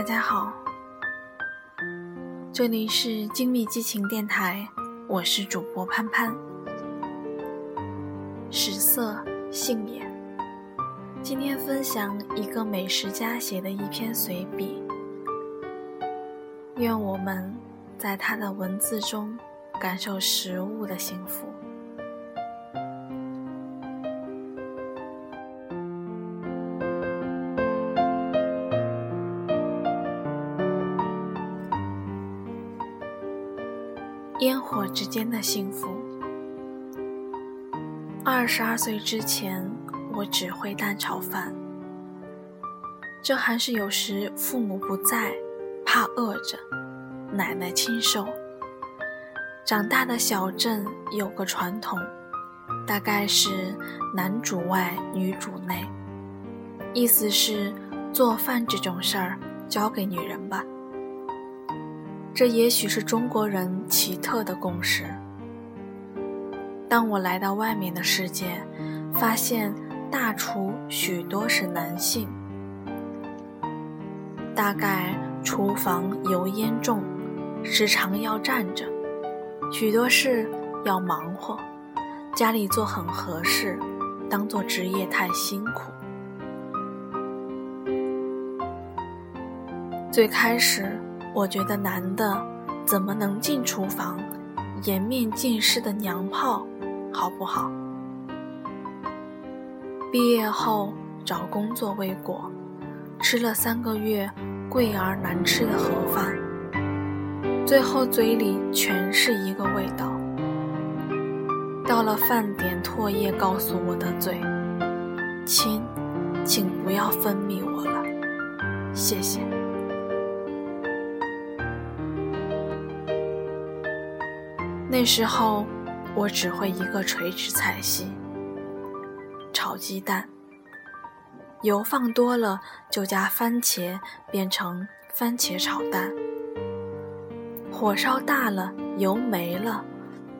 大家好，这里是精密激情电台，我是主播潘潘。食色性也，今天分享一个美食家写的一篇随笔，愿我们在他的文字中感受食物的幸福。之间的幸福。二十二岁之前，我只会蛋炒饭，这还是有时父母不在，怕饿着，奶奶亲手。长大的小镇有个传统，大概是男主外女主内，意思是做饭这种事儿交给女人吧。这也许是中国人奇特的共识。当我来到外面的世界，发现大厨许多是男性，大概厨房油烟重，时常要站着，许多事要忙活，家里做很合适，当做职业太辛苦。最开始。我觉得男的怎么能进厨房，颜面尽失的娘炮，好不好？毕业后找工作未果，吃了三个月贵而难吃的盒饭，最后嘴里全是一个味道。到了饭点，唾液告诉我的嘴：“亲，请不要分泌我了，谢谢。”那时候，我只会一个垂直菜系：炒鸡蛋。油放多了就加番茄，变成番茄炒蛋；火烧大了，油没了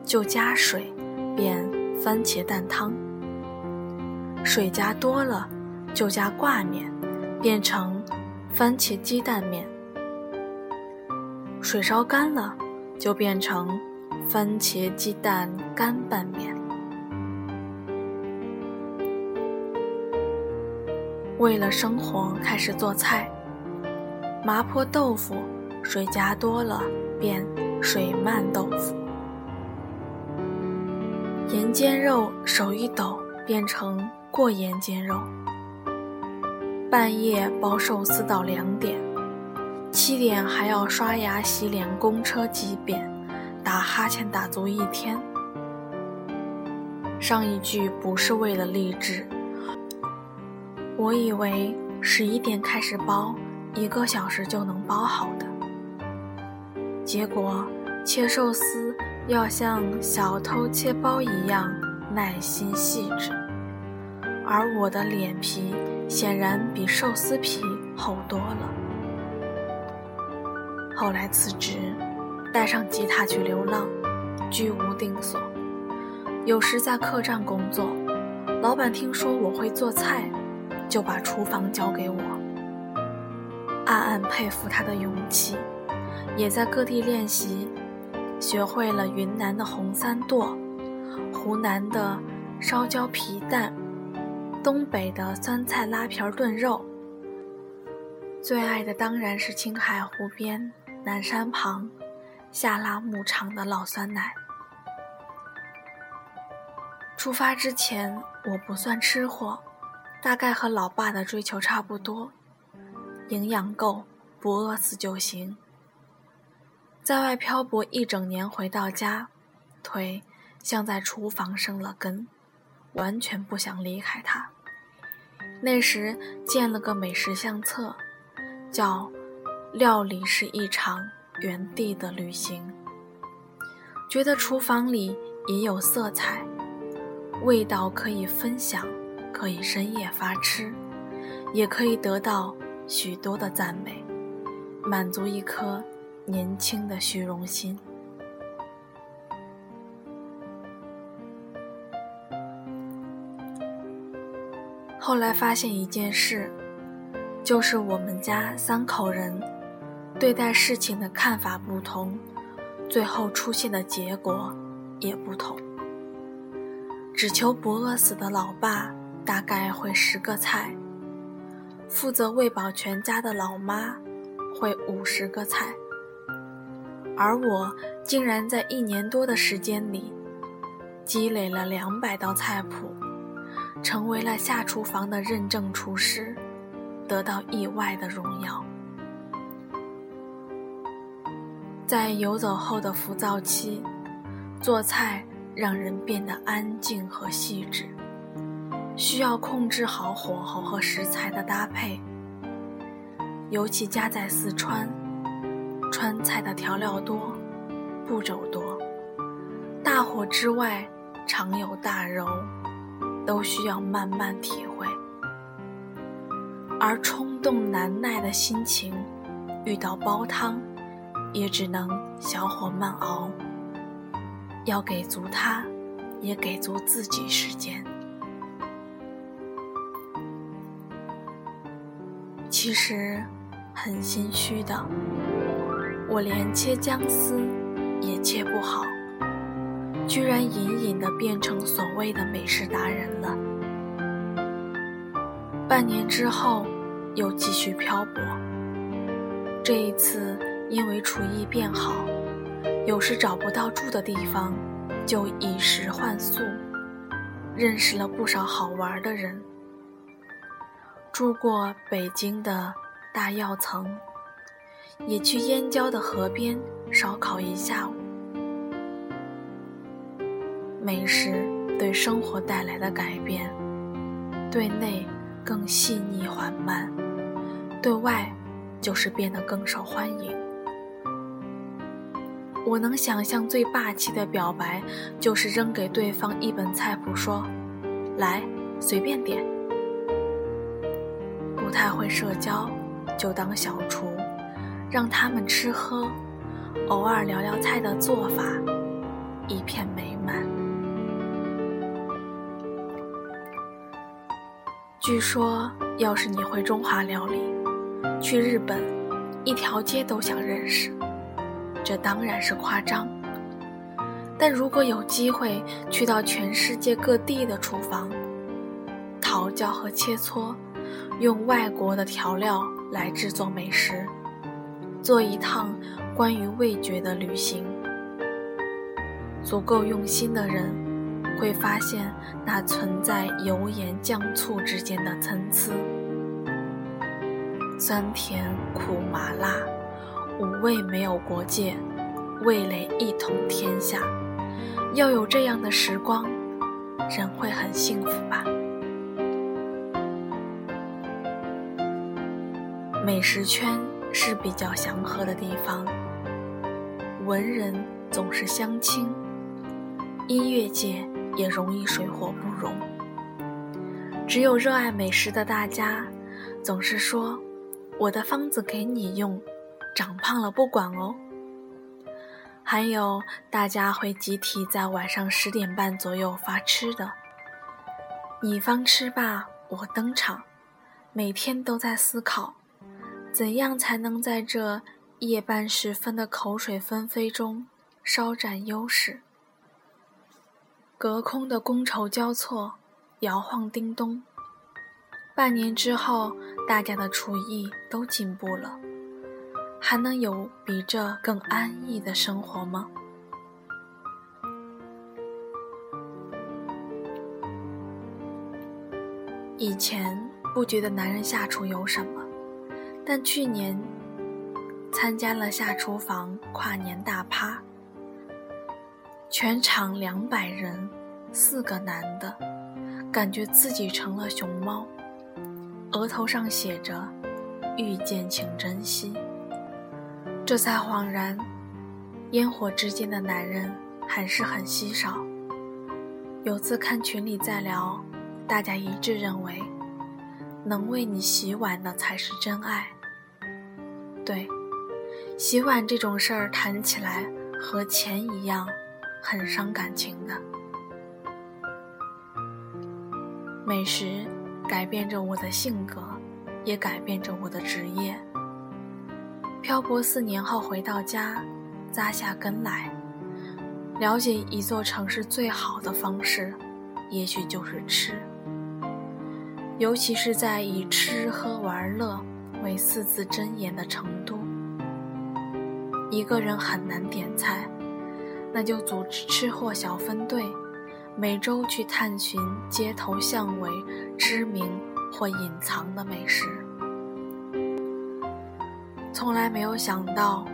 就加水，变番茄蛋汤；水加多了就加挂面，变成番茄鸡蛋面；水烧干了就变成。番茄鸡蛋干拌面。为了生活，开始做菜。麻婆豆腐，水加多了变水漫豆腐。盐煎肉，手一抖变成过盐煎肉。半夜包寿司到两点，七点还要刷牙洗脸，公车几遍。打哈欠打足一天。上一句不是为了励志，我以为十一点开始包，一个小时就能包好的。结果切寿司要像小偷切包一样耐心细致，而我的脸皮显然比寿司皮厚多了。后来辞职。带上吉他去流浪，居无定所。有时在客栈工作，老板听说我会做菜，就把厨房交给我。暗暗佩服他的勇气，也在各地练习，学会了云南的红三剁，湖南的烧焦皮蛋，东北的酸菜拉皮炖肉。最爱的当然是青海湖边南山旁。下拉牧场的老酸奶。出发之前，我不算吃货，大概和老爸的追求差不多，营养够，不饿死就行。在外漂泊一整年，回到家，腿像在厨房生了根，完全不想离开它。那时建了个美食相册，叫“料理是一场”。原地的旅行，觉得厨房里也有色彩，味道可以分享，可以深夜发吃，也可以得到许多的赞美，满足一颗年轻的虚荣心。后来发现一件事，就是我们家三口人对待事情的看法不同，最后出现的结果也不同。只求不饿死的老爸大概会十个菜，负责喂饱全家的老妈会五十个菜，而我竟然在一年多的时间里积累了两百道菜谱，成为了下厨房的认证厨师。得到意外的荣耀，在游走后的浮躁期，做菜让人变得安静和细致，需要控制好火候和食材的搭配。尤其家在四川，川菜的调料多，步骤多，大火之外常有大揉，都需要慢慢体会。而冲动难耐的心情，遇到煲汤，也只能小火慢熬。要给足他，也给足自己时间。其实很心虚的，我连切姜丝也切不好，居然隐隐的变成所谓的美食达人了。半年之后。又继续漂泊。这一次，因为厨艺变好，有时找不到住的地方，就以食换宿，认识了不少好玩的人。住过北京的大药层，也去燕郊的河边烧烤一下午。美食对生活带来的改变，对内。更细腻缓慢，对外就是变得更受欢迎。我能想象最霸气的表白，就是扔给对方一本菜谱，说：“来，随便点。”不太会社交，就当小厨，让他们吃喝，偶尔聊聊菜的做法，一片美满。据说，要是你会中华料理，去日本，一条街都想认识。这当然是夸张。但如果有机会去到全世界各地的厨房，讨教和切磋，用外国的调料来制作美食，做一趟关于味觉的旅行，足够用心的人。会发现那存在油盐酱醋之间的参差，酸甜苦麻辣，五味没有国界，味蕾一统天下。要有这样的时光，人会很幸福吧？美食圈是比较祥和的地方，文人总是相亲，音乐界。也容易水火不容。只有热爱美食的大家，总是说：“我的方子给你用，长胖了不管哦。”还有大家会集体在晚上十点半左右发吃的，你方吃罢我登场，每天都在思考，怎样才能在这夜半时分的口水纷飞中稍占优势。隔空的觥筹交错，摇晃叮咚。半年之后，大家的厨艺都进步了，还能有比这更安逸的生活吗？以前不觉得男人下厨有什么，但去年参加了下厨房跨年大趴。全场两百人，四个男的，感觉自己成了熊猫，额头上写着“遇见请珍惜”。这才恍然，烟火之间的男人还是很稀少。有次看群里在聊，大家一致认为，能为你洗碗的才是真爱。对，洗碗这种事儿谈起来和钱一样。很伤感情的，美食改变着我的性格，也改变着我的职业。漂泊四年后回到家，扎下根来，了解一座城市最好的方式，也许就是吃。尤其是在以吃喝玩乐为四字箴言的成都，一个人很难点菜，那就组织吃货小分队，每周去探寻街头巷尾知名或隐藏的美食。从来没有想到，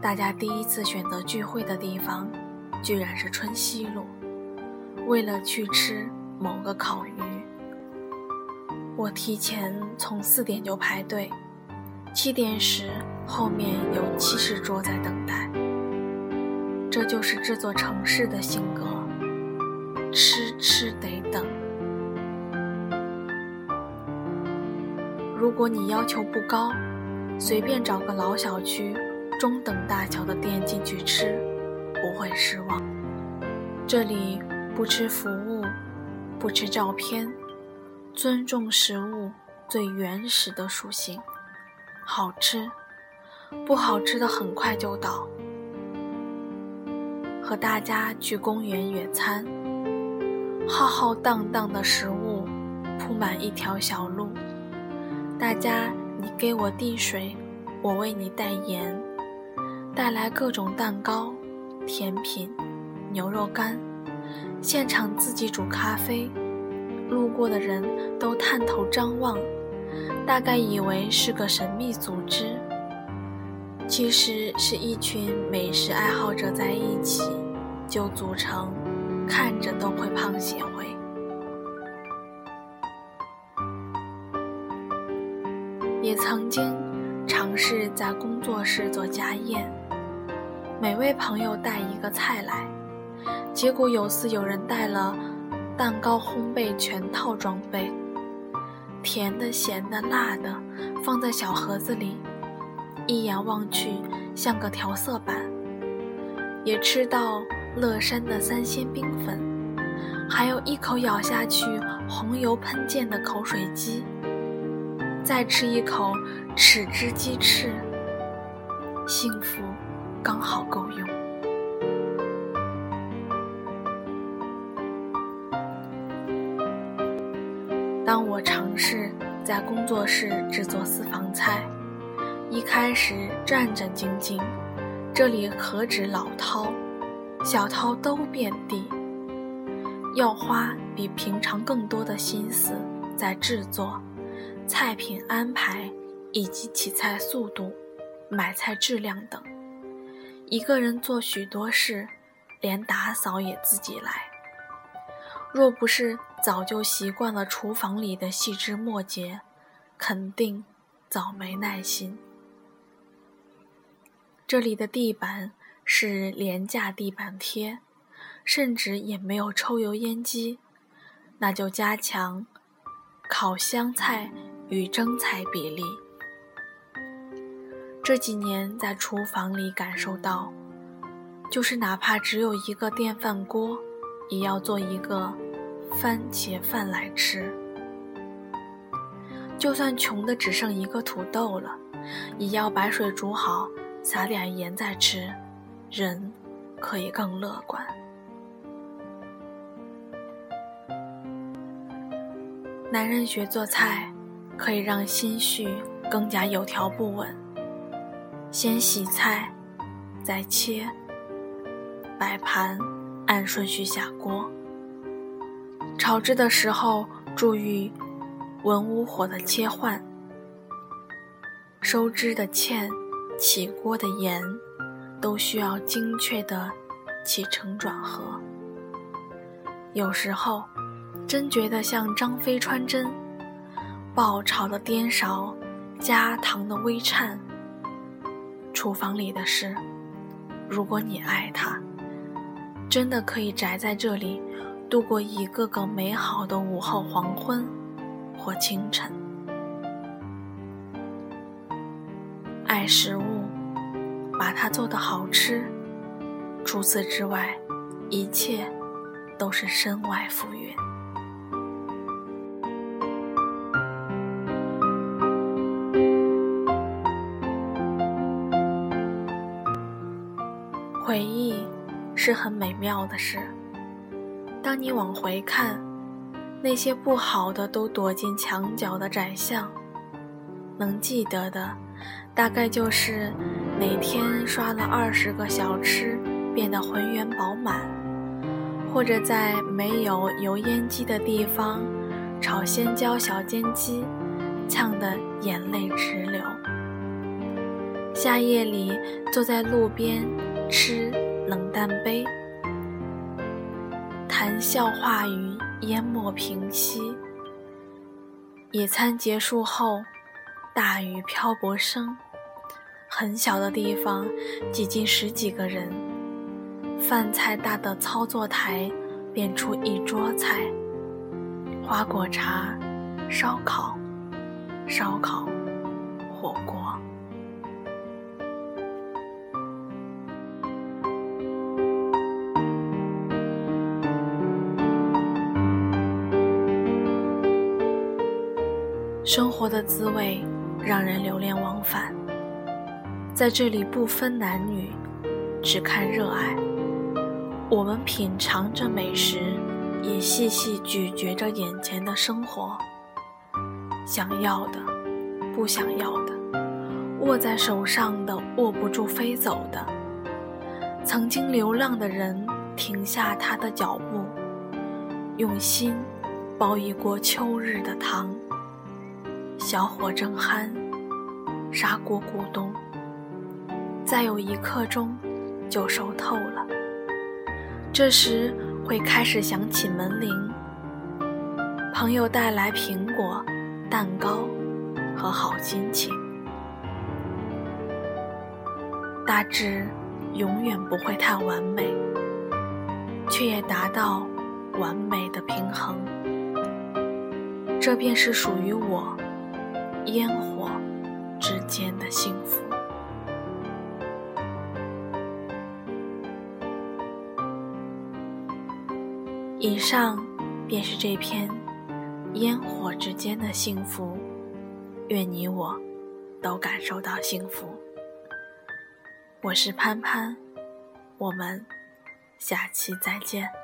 大家第一次选择聚会的地方，居然是春熙路，为了去吃某个烤鱼。我提前从四点就排队，七点时后面有七十桌在等待。这就是这座城市的性格，吃吃得等。如果你要求不高，随便找个老小区中等大小的店进去吃，不会失望。这里不吃服务，不吃照片。尊重食物最原始的属性，好吃，不好吃的很快就倒。和大家去公园野餐，浩浩荡荡的食物铺满一条小路，大家你给我递水，我为你带盐，带来各种蛋糕、甜品、牛肉干，现场自己煮咖啡。路过的人都探头张望，大概以为是个神秘组织，其实是一群美食爱好者在一起，就组成看着都会胖协会。也曾经尝试在工作室做家宴，每位朋友带一个菜来，结果有次有人带了。蛋糕烘焙全套装备，甜的、咸的、辣的，放在小盒子里，一眼望去像个调色板。也吃到乐山的三鲜冰粉，还有一口咬下去红油喷溅的口水鸡，再吃一口豉汁鸡翅，幸福刚好够用。当我尝试在工作室制作私房菜，一开始战战兢兢，这里何止老饕，小饕都遍地，要花比平常更多的心思在制作、菜品安排以及起菜速度、买菜质量等。一个人做许多事，连打扫也自己来。若不是早就习惯了厨房里的细枝末节，肯定早没耐心。这里的地板是廉价地板贴，甚至也没有抽油烟机，那就加强烤香菜与蒸菜比例。这几年在厨房里感受到，就是哪怕只有一个电饭锅，也要做一个。番茄饭来吃，就算穷的只剩一个土豆了，也要白水煮好，撒点盐再吃，人可以更乐观。男人学做菜，可以让心绪更加有条不紊。先洗菜，再切，摆盘，按顺序下锅。炒制的时候注意文武火的切换，收汁的芡、起锅的盐，都需要精确的起承转合。有时候真觉得像张飞穿针，爆炒的颠勺，加糖的微颤。厨房里的事，如果你爱它，真的可以宅在这里。度过一个个美好的午后、黄昏或清晨。爱食物，把它做得好吃。除此之外，一切都是身外浮云。是很美妙的事。当你往回看，那些不好的都躲进墙角的窄巷，能记得的，大概就是哪天刷了二十个小吃变得浑圆饱满，或者在没有油烟机的地方炒鲜椒小煎鸡，呛得眼泪直流。夏夜里坐在路边吃冷淡杯。谈笑话语淹没平息。野餐结束后，大雨漂泊声，很小的地方挤进十几个人，饭菜大的操作台变出一桌菜：花果茶、烧烤、烧烤、火锅。生活的滋味让人流连忘返，在这里不分男女，只看热爱。我们品尝着美食，也细细咀嚼着眼前的生活。想要的，不想要的，握在手上的，握不住飞走的。曾经流浪的人停下他的脚步，用心煲一锅秋日的汤。小火正酣，砂锅咕咚，再有一刻钟就熟透了。这时会开始响起门铃，朋友带来苹果、蛋糕和好心情。大致永远不会太完美，却也达到完美的平衡。这便是属于我。烟火之间的幸福。以上便是这篇烟火之间的幸福。愿你我都感受到幸福。我是潘潘，我们下期再见。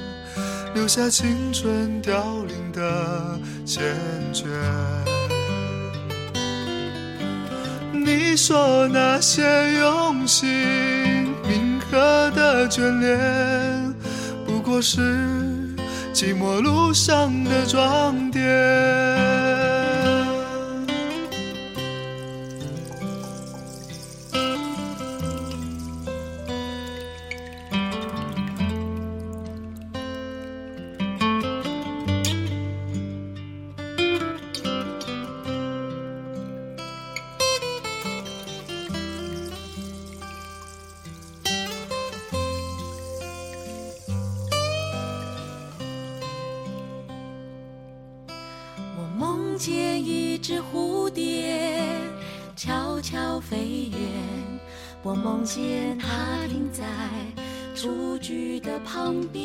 留下青春凋零的缱绻。你说那些用心铭刻的眷恋，不过是寂寞路上的装点。雏菊的旁边。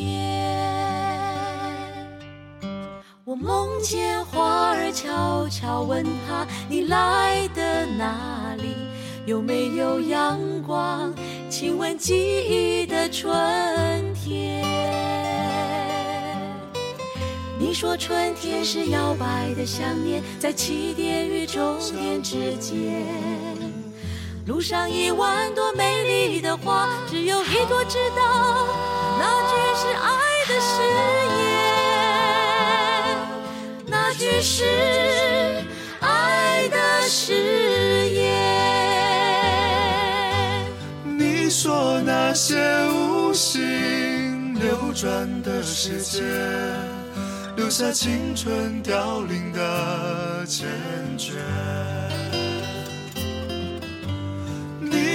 我梦见花儿悄悄问他：“你来的哪里？有没有阳光？亲吻记忆的春天。”你说春天是摇摆的想念，在起点与终点之间。路上一万朵美丽的花，只有一朵知道，那句是爱的誓言，那句是爱的誓言。你说那些无心流转的时间，留下青春凋零的缱绻。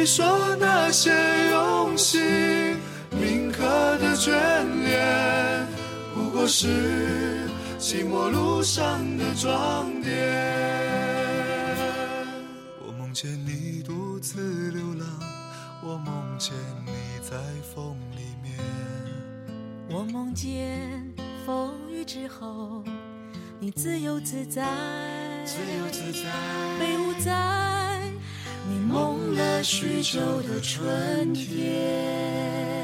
你说那些用心铭刻的眷恋，不过是寂寞路上的装点。我梦见你独自流浪，我梦见你在风里面。我梦见风雨之后，你自由自在，自由自在，你梦了许久的春天。